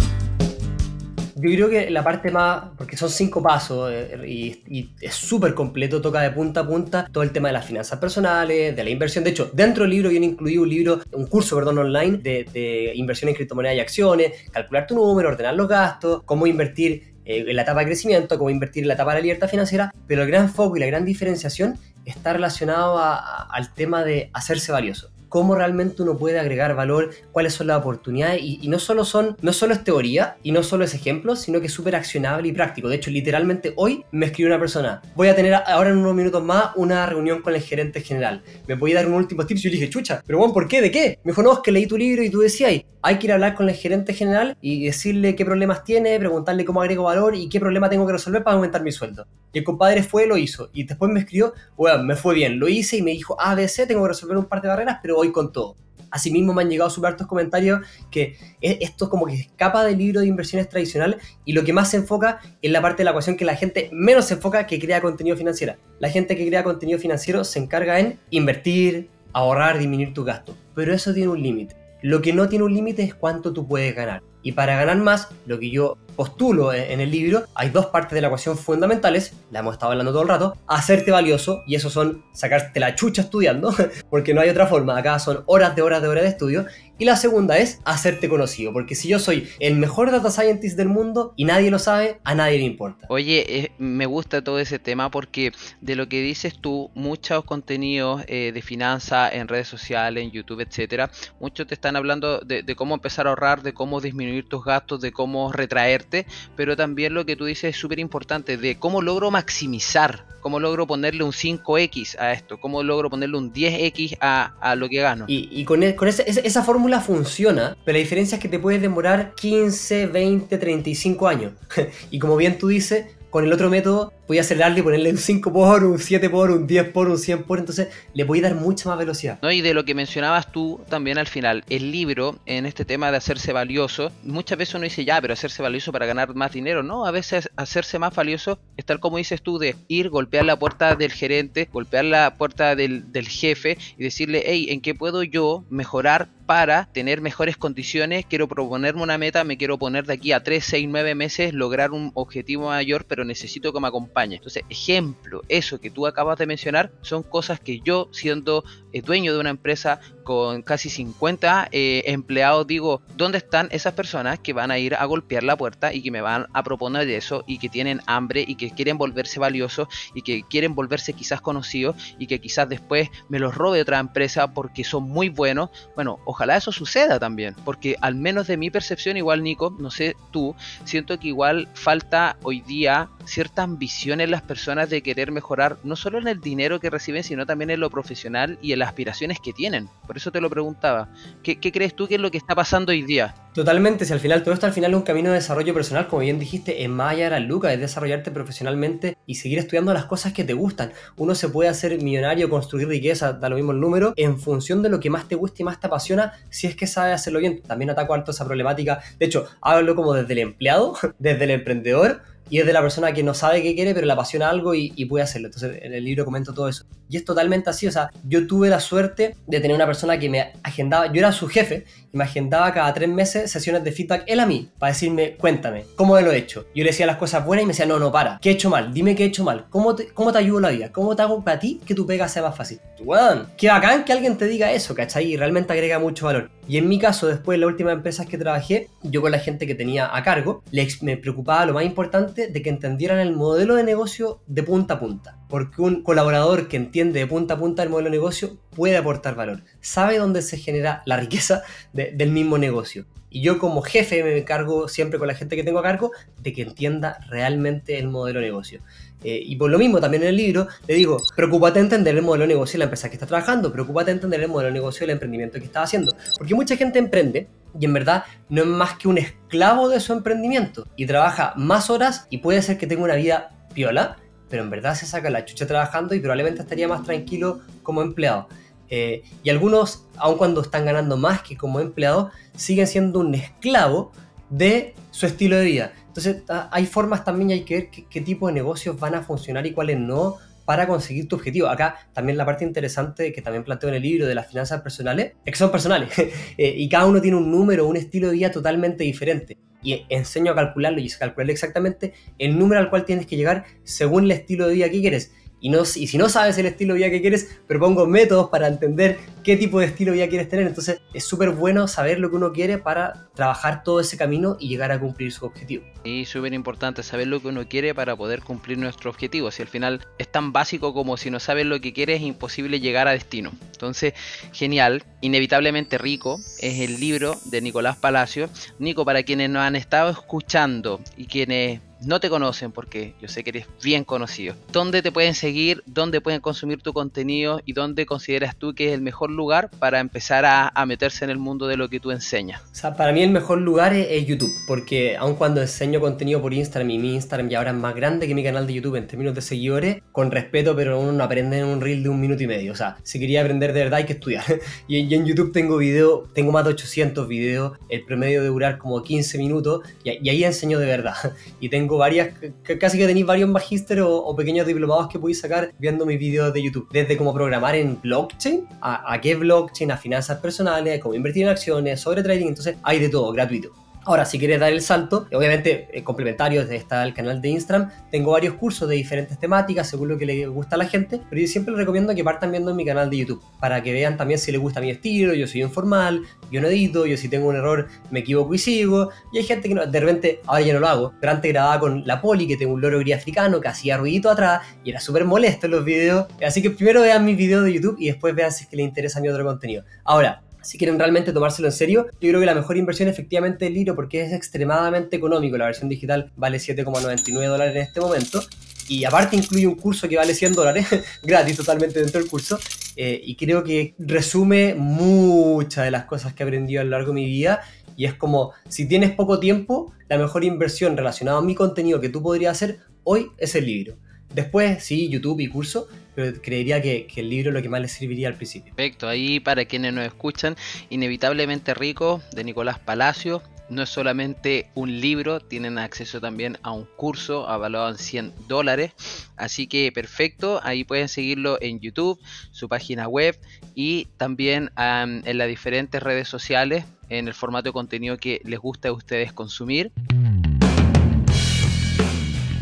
Yo creo que la parte más, porque son cinco pasos eh, y, y es súper completo, toca de punta a punta todo el tema de las finanzas personales, de la inversión. De hecho, dentro del libro viene incluido un libro, un curso, perdón, online de, de inversión en criptomonedas y acciones, calcular tu número, ordenar los gastos, cómo invertir eh, en la etapa de crecimiento, cómo invertir en la etapa de la libertad financiera, pero el gran foco y la gran diferenciación está relacionado al tema de hacerse valioso cómo realmente uno puede agregar valor, cuáles son las oportunidades y, y no solo son, no solo es teoría y no solo es ejemplo, sino que es súper accionable y práctico. De hecho, literalmente hoy me escribió una persona, voy a tener ahora en unos minutos más una reunión con el gerente general. ¿Me podía dar un último tips? Y yo le dije, chucha, pero bueno, ¿por qué? ¿De qué? Me dijo, no, es que leí tu libro y tú decías, hay que ir a hablar con el gerente general y decirle qué problemas tiene, preguntarle cómo agrego valor y qué problema tengo que resolver para aumentar mi sueldo. Y el compadre fue, lo hizo. Y después me escribió, bueno, me fue bien, lo hice y me dijo, ABC, tengo que resolver un par de barreras, pero voy con todo. Asimismo me han llegado súper hartos comentarios que e- esto como que escapa del libro de inversiones tradicional y lo que más se enfoca es la parte de la ecuación que la gente menos se enfoca que crea contenido financiero. La gente que crea contenido financiero se encarga en invertir, ahorrar, disminuir tus gastos. Pero eso tiene un límite. Lo que no tiene un límite es cuánto tú puedes ganar. Y para ganar más, lo que yo postulo en el libro, hay dos partes de la ecuación fundamentales, la hemos estado hablando todo el rato, hacerte valioso, y eso son sacarte la chucha estudiando, porque no hay otra forma, acá son horas de horas de horas de estudio, y la segunda es hacerte conocido, porque si yo soy el mejor data scientist del mundo y nadie lo sabe, a nadie le importa. Oye, eh, me gusta todo ese tema porque de lo que dices tú, muchos contenidos eh, de finanzas en redes sociales, en YouTube, etcétera, muchos te están hablando de, de cómo empezar a ahorrar, de cómo disminuir tus gastos, de cómo retraerte, pero también lo que tú dices es súper importante, de cómo logro maximizar, cómo logro ponerle un 5x a esto, cómo logro ponerle un 10x a, a lo que gano. Y, y con, e- con esa, esa fórmula funciona, pero la diferencia es que te puedes demorar 15, 20, 35 años. y como bien tú dices, con el otro método voy a acelerarle y ponerle un 5 por, un 7 por, un 10 por, un 100 por, entonces le voy a dar mucha más velocidad. ¿no? Y de lo que mencionabas tú también al final, el libro en este tema de hacerse valioso, muchas veces uno dice ya, pero hacerse valioso para ganar más dinero, no, a veces hacerse más valioso es tal como dices tú de ir, golpear la puerta del gerente, golpear la puerta del, del jefe y decirle, hey, ¿en qué puedo yo mejorar para tener mejores condiciones? Quiero proponerme una meta, me quiero poner de aquí a 3, 6, 9 meses, lograr un objetivo mayor, pero necesito que me acompañe. Entonces, ejemplo, eso que tú acabas de mencionar son cosas que yo, siendo eh, dueño de una empresa con casi 50 eh, empleados, digo, ¿dónde están esas personas que van a ir a golpear la puerta y que me van a proponer eso y que tienen hambre y que quieren volverse valiosos y que quieren volverse quizás conocidos y que quizás después me los robe otra empresa porque son muy buenos? Bueno, ojalá eso suceda también, porque al menos de mi percepción, igual Nico, no sé tú, siento que igual falta hoy día cierta ambición en las personas de querer mejorar no solo en el dinero que reciben, sino también en lo profesional y en las aspiraciones que tienen. Eso te lo preguntaba. ¿Qué, crees tú que es lo que está pasando hoy día? Totalmente, si al final todo esto al final es un camino de desarrollo personal, como bien dijiste, allá de la luca, es desarrollarte profesionalmente y seguir estudiando las cosas que te gustan. Uno se puede hacer millonario, construir riqueza, da lo mismo el número, en función de lo que más te gusta y más te apasiona, si es que sabe hacerlo bien. También ataco harto esa problemática. De hecho, hablo como desde el empleado, desde el emprendedor y es de la persona que no sabe qué quiere, pero le apasiona algo y, puede hacerlo. Entonces, en el libro comento todo eso. Y es totalmente así. O sea, yo tuve la suerte de tener una persona que me agendaba, yo era su jefe, y me agendaba cada tres meses sesiones de feedback él a mí, para decirme, cuéntame, ¿cómo lo he hecho? Yo le decía las cosas buenas y me decía, no, no, para, ¿qué he hecho mal? Dime qué he hecho mal, ¿cómo te, cómo te ayudo la vida? ¿Cómo te hago para ti que tu pega sea más fácil? Weón, qué bacán que alguien te diga eso, ¿cachai? Y realmente agrega mucho valor. Y en mi caso, después de las últimas empresas que trabajé, yo con la gente que tenía a cargo, les, me preocupaba lo más importante de que entendieran el modelo de negocio de punta a punta. Porque un colaborador que entiende de punta a punta el modelo de negocio puede aportar valor, sabe dónde se genera la riqueza de- del mismo negocio. Y yo como jefe me encargo siempre con la gente que tengo a cargo de que entienda realmente el modelo de negocio. Eh, y por lo mismo también en el libro le digo, preocúpate de entender el modelo de negocio de la empresa que está trabajando, preocúpate de entender el modelo de negocio del emprendimiento que está haciendo. Porque mucha gente emprende y en verdad no es más que un esclavo de su emprendimiento y trabaja más horas y puede ser que tenga una vida piola, pero en verdad se saca la chucha trabajando y probablemente estaría más tranquilo como empleado. Eh, y algunos, aun cuando están ganando más que como empleados, siguen siendo un esclavo de su estilo de vida. Entonces, ah, hay formas también hay que ver qué, tipo de negocios van a funcionar y cuáles no para conseguir tu objetivo. Acá también la parte interesante que también planteo en el libro de las finanzas personales es que son personales Eh, y cada uno tiene un número, un estilo de vida totalmente diferente. Y enseño a calcularlo y calcular exactamente el número al cual tienes que llegar según el estilo de vida que quieres. Y, no, si no sabes el estilo de vida que quieres, propongo métodos para entender qué tipo de estilo de vida quieres tener. Entonces es súper bueno saber lo que uno quiere para trabajar todo ese camino y llegar a cumplir su objetivo. Y súper importante saber lo que uno quiere para poder cumplir nuestro objetivo. Si al final es tan básico como si no sabes lo que quieres es imposible llegar a destino. Entonces, genial, inevitablemente rico es el libro de Nicolás Palacio. Nico, para quienes nos han estado escuchando y quienes no te conocen, porque yo sé que eres bien conocido, ¿dónde te pueden seguir? ¿Dónde pueden consumir tu contenido? ¿Y dónde consideras tú que es el mejor lugar para empezar a, meterse en el mundo de lo que tú enseñas? O sea, para mí el mejor lugar es, es YouTube, porque aun cuando enseño contenido por Instagram y mi Instagram ya ahora es más grande que mi canal de YouTube en términos de seguidores, con respeto, pero uno no aprende en un reel de un minuto y medio. O sea, si quería aprender de verdad hay que estudiar. y, y en YouTube tengo video, tengo más de 800 videos, el promedio de durar como 15 minutos, y, y ahí enseño de verdad. y tengo varias, que- casi que tenéis varios magísteres o, o pequeños diplomados que podéis sacar viendo mis videos de YouTube. Desde cómo programar en blockchain, a, a qué blockchain, a finanzas personales, cómo invertir en acciones, sobre trading, entonces hay de todo, gratuito. Ahora, si quieres dar el salto, obviamente eh, complementario está el canal de Instagram, tengo varios cursos de diferentes temáticas según lo que le gusta a la gente, pero yo siempre les recomiendo que partan viendo mi canal de YouTube, para que vean también si les gusta mi estilo, yo soy informal, yo no edito, yo si tengo un error me equivoco y sigo, y hay gente que no- de repente, ahora ya no lo hago, pero antes grababa con la poli, que tengo un loro gris africano que hacía ruidito atrás, y era súper molesto en los videos, así que primero vean mis videos de YouTube y después vean si es que les interesa mi otro contenido. Ahora, si quieren realmente tomárselo en serio, yo creo que la mejor inversión efectivamente es el libro porque es extremadamente económico. La versión digital vale 7,99 dólares en este momento. Y aparte incluye un curso que vale 100 dólares, gratis totalmente dentro del curso. Eh, y creo que resume muchas de las cosas que he aprendido a lo largo de mi vida. Y es como, si tienes poco tiempo, la mejor inversión relacionada a mi contenido que tú podrías hacer hoy es el libro. Después, sí, YouTube y curso, pero creería que, el libro es lo que más les serviría al principio. Perfecto, ahí para quienes nos escuchan, Inevitablemente Rico de Nicolás Palacio. No es solamente un libro, tienen acceso también a un curso avalado en 100 dólares. Así que perfecto, ahí pueden seguirlo en YouTube, su página web y también am, en las diferentes redes sociales en el formato de contenido que les gusta a ustedes consumir.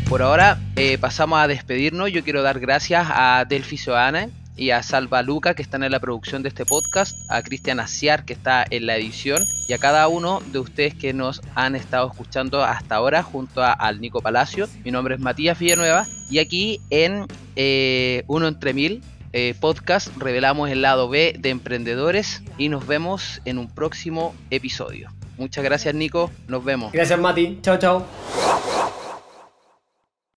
Por ahora eh, pasamos a despedirnos. Yo quiero dar gracias a Delphi Soana y a Salva Luca que están en la producción de este podcast, a Cristian Aciar que está en la edición y a cada uno de ustedes que nos han estado escuchando hasta ahora junto a, al Nico Palacio. Mi nombre es Matías Villanueva y aquí en eh, Uno entre Mil eh, podcast revelamos el lado B de emprendedores y nos vemos en un próximo episodio. Muchas gracias Nico, nos vemos. Gracias Mati, chao chao.